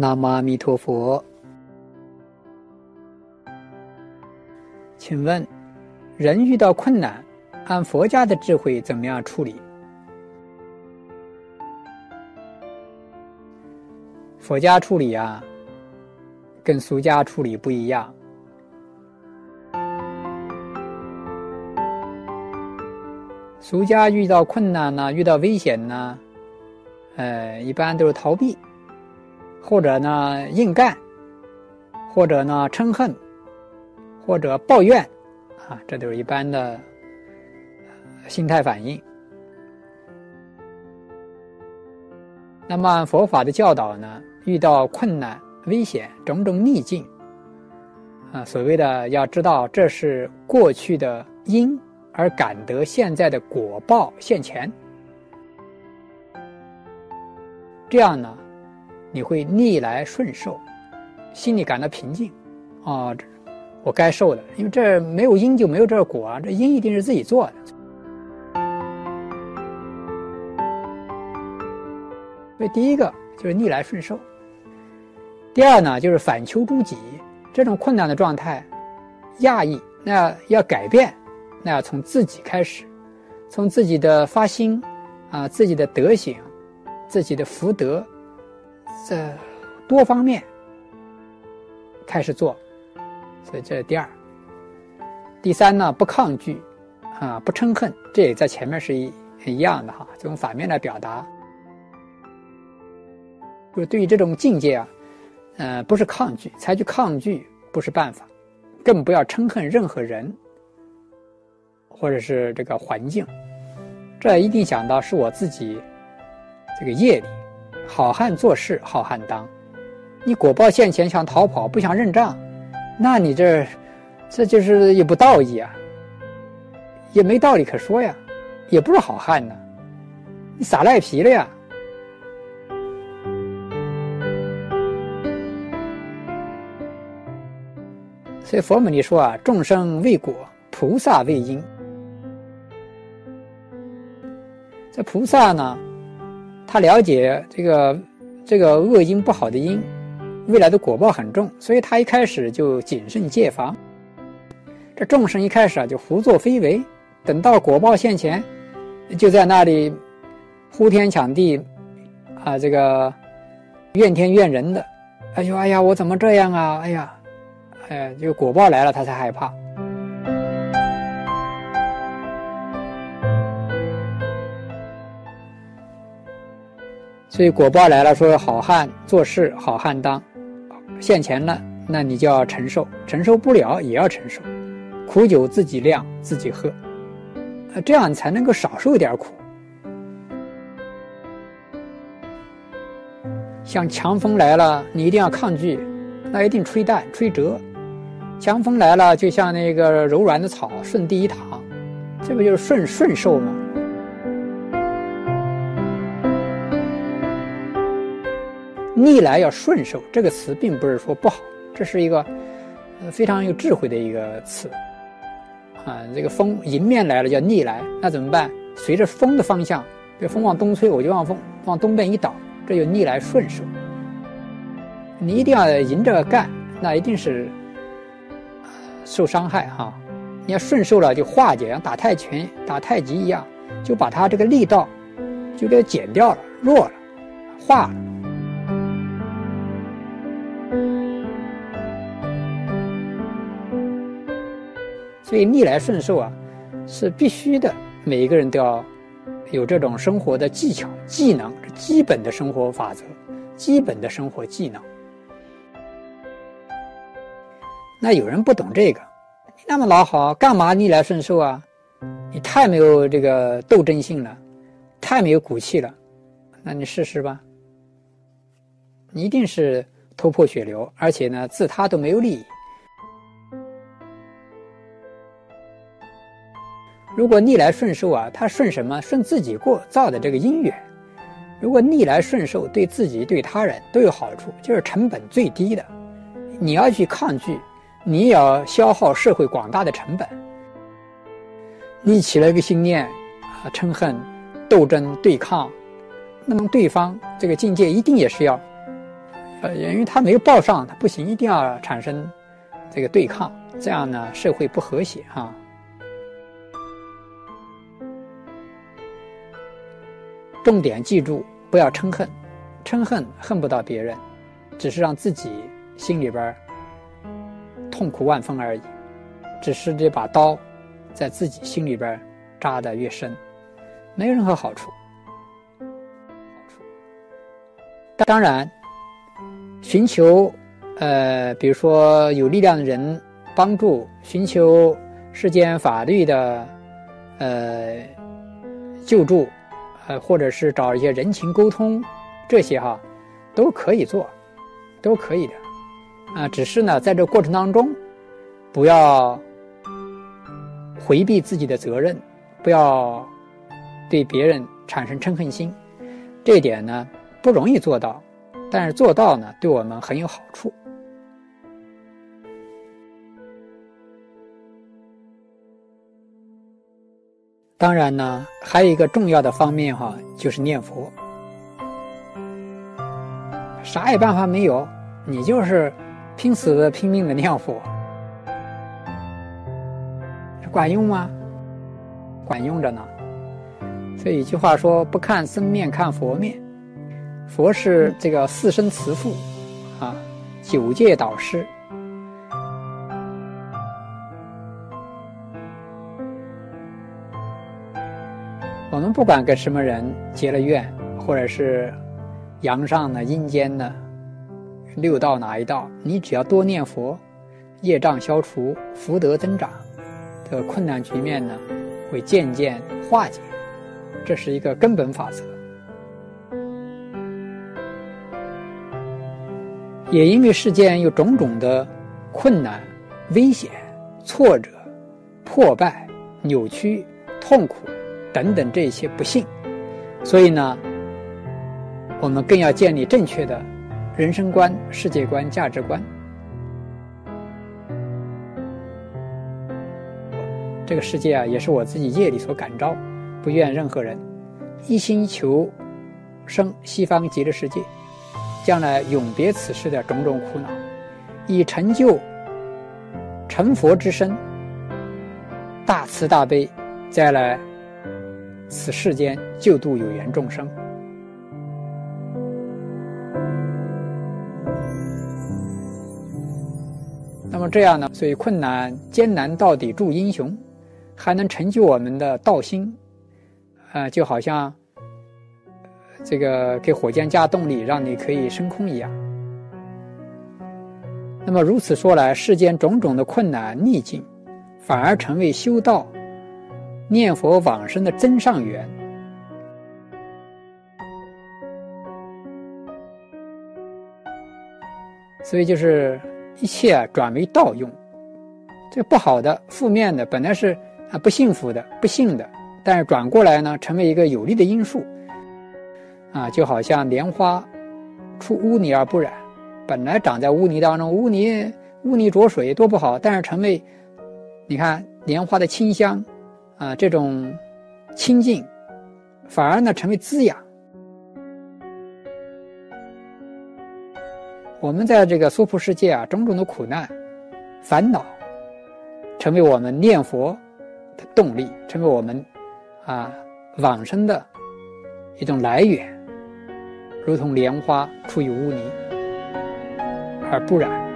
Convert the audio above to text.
南无阿弥陀佛。请问，人遇到困难，按佛家的智慧怎么样处理？佛家处理啊，跟俗家处理不一样。俗家遇到困难呢，遇到危险呢，呃，一般都是逃避。或者呢，硬干，或者呢，嗔恨，或者抱怨，啊，这都是一般的心态反应。那么佛法的教导呢，遇到困难、危险、种种逆境，啊，所谓的要知道这是过去的因，而感得现在的果报现前，这样呢。你会逆来顺受，心里感到平静，啊、我该受的，因为这没有因就没有这果啊，这因一定是自己做的。所以第一个就是逆来顺受，第二呢就是反求诸己，这种困难的状态，压抑，那，要改变，那要从自己开始，从自己的发心，啊，自己的德行，自己的福德。这多方面开始做，所以这是第二。第三呢，不抗拒，啊，不嗔恨，这也在前面是一一样的哈，就用反面来表达。就对于这种境界啊，呃，不是抗拒，采取抗拒不是办法，更不要嗔恨任何人，或者是这个环境，这一定想到是我自己这个业力。好汉做事好汉当，你果报现前想逃跑不想认账，那你这，这就是也不道义啊，也没道理可说呀，也不是好汉呢，你耍赖皮了呀。所以佛母里说啊，众生为果，菩萨为因。这菩萨呢？他了解这个这个恶因不好的因，未来的果报很重，所以他一开始就谨慎戒防。这众生一开始啊就胡作非为，等到果报现前，就在那里呼天抢地，啊这个怨天怨人的，哎呦哎呀我怎么这样啊？哎呀，哎呀，就果报来了他才害怕。所以果报来了，说好汉做事好汉当，现钱了，那你就要承受，承受不了也要承受，苦酒自己酿自己喝，啊，这样才能够少受点苦。像强风来了，你一定要抗拒，那一定吹淡吹折；强风来了，就像那个柔软的草，顺地一躺，这不就是顺顺受吗？逆来要顺受，这个词并不是说不好，这是一个呃非常有智慧的一个词啊。这个风迎面来了叫逆来，那怎么办？随着风的方向，这风往东吹，我就往风往东边一倒，这就逆来顺受。你一定要迎着干，那一定是受伤害哈。你要顺受了，就化解，像打太拳、打太极一样，就把它这个力道就给减掉了，弱了，化了。所以逆来顺受啊，是必须的。每一个人都要有这种生活的技巧、技能，基本的生活法则，基本的生活技能。那有人不懂这个，你那么老好，干嘛逆来顺受啊？你太没有这个斗争性了，太没有骨气了。那你试试吧，你一定是头破血流，而且呢，自他都没有利益。如果逆来顺受啊，他顺什么？顺自己过造的这个因缘。如果逆来顺受，对自己对他人都有好处，就是成本最低的。你要去抗拒，你也要消耗社会广大的成本。你起了一个心念啊，嗔恨、斗争、对抗，那么对方这个境界一定也是要呃，因为他没有报上，他不行，一定要产生这个对抗，这样呢，社会不和谐哈。重点记住，不要嗔恨，嗔恨恨不到别人，只是让自己心里边痛苦万分而已，只是这把刀在自己心里边扎得越深，没有任何好处。当然，寻求呃，比如说有力量的人帮助，寻求世间法律的呃救助，呃，或者是找一些人情沟通，这些哈都可以做，都可以的啊。只是呢，在这过程当中，不要回避自己的责任，不要对别人产生嗔恨心，这点呢。不容易做到，但是做到呢，对我们很有好处。当然呢，还有一个重要的方面哈，就是念佛。啥也办法没有，你就是拼死的拼命的念佛，管用吗？管用着呢。所以一句话说：“不看僧面，看佛面。”佛是这个四生慈父，啊，九界导师。我们不管跟什么人结了怨，或者是阳上的、阴间的、六道哪一道，你只要多念佛，业障消除，福德增长，这困难局面呢，会渐渐化解。这是一个根本法则。也因为世间有种种的困难、危险、挫折、破败、扭曲、痛苦等等这些不幸，所以呢，我们更要建立正确的人生观、世界观、价值观。这个世界啊，也是我自己业力所感召，不愿任何人一心求生西方极乐世界。将来永别此世的种种苦恼，以成就成佛之身，大慈大悲，再来此世间救度有缘众生。那么这样呢？所以困难艰难到底铸英雄，还能成就我们的道心，啊、呃，就好像。这个给火箭加动力，让你可以升空一样。那么如此说来，世间种种的困难逆境，反而成为修道、念佛往生的真上缘。所以就是一切转为道用。这不好的、负面的，本来是啊不幸福的、不幸的，但是转过来呢，成为一个有利的因素。啊，就好像莲花出污泥而不染，本来长在污泥当中，污泥污泥浊水多不好，但是成为，你看莲花的清香，啊，这种清净，反而呢成为滋养。我们在这个娑婆世界啊，种种的苦难、烦恼，成为我们念佛的动力，成为我们啊往生的一种来源。如同莲花出于污泥而不染。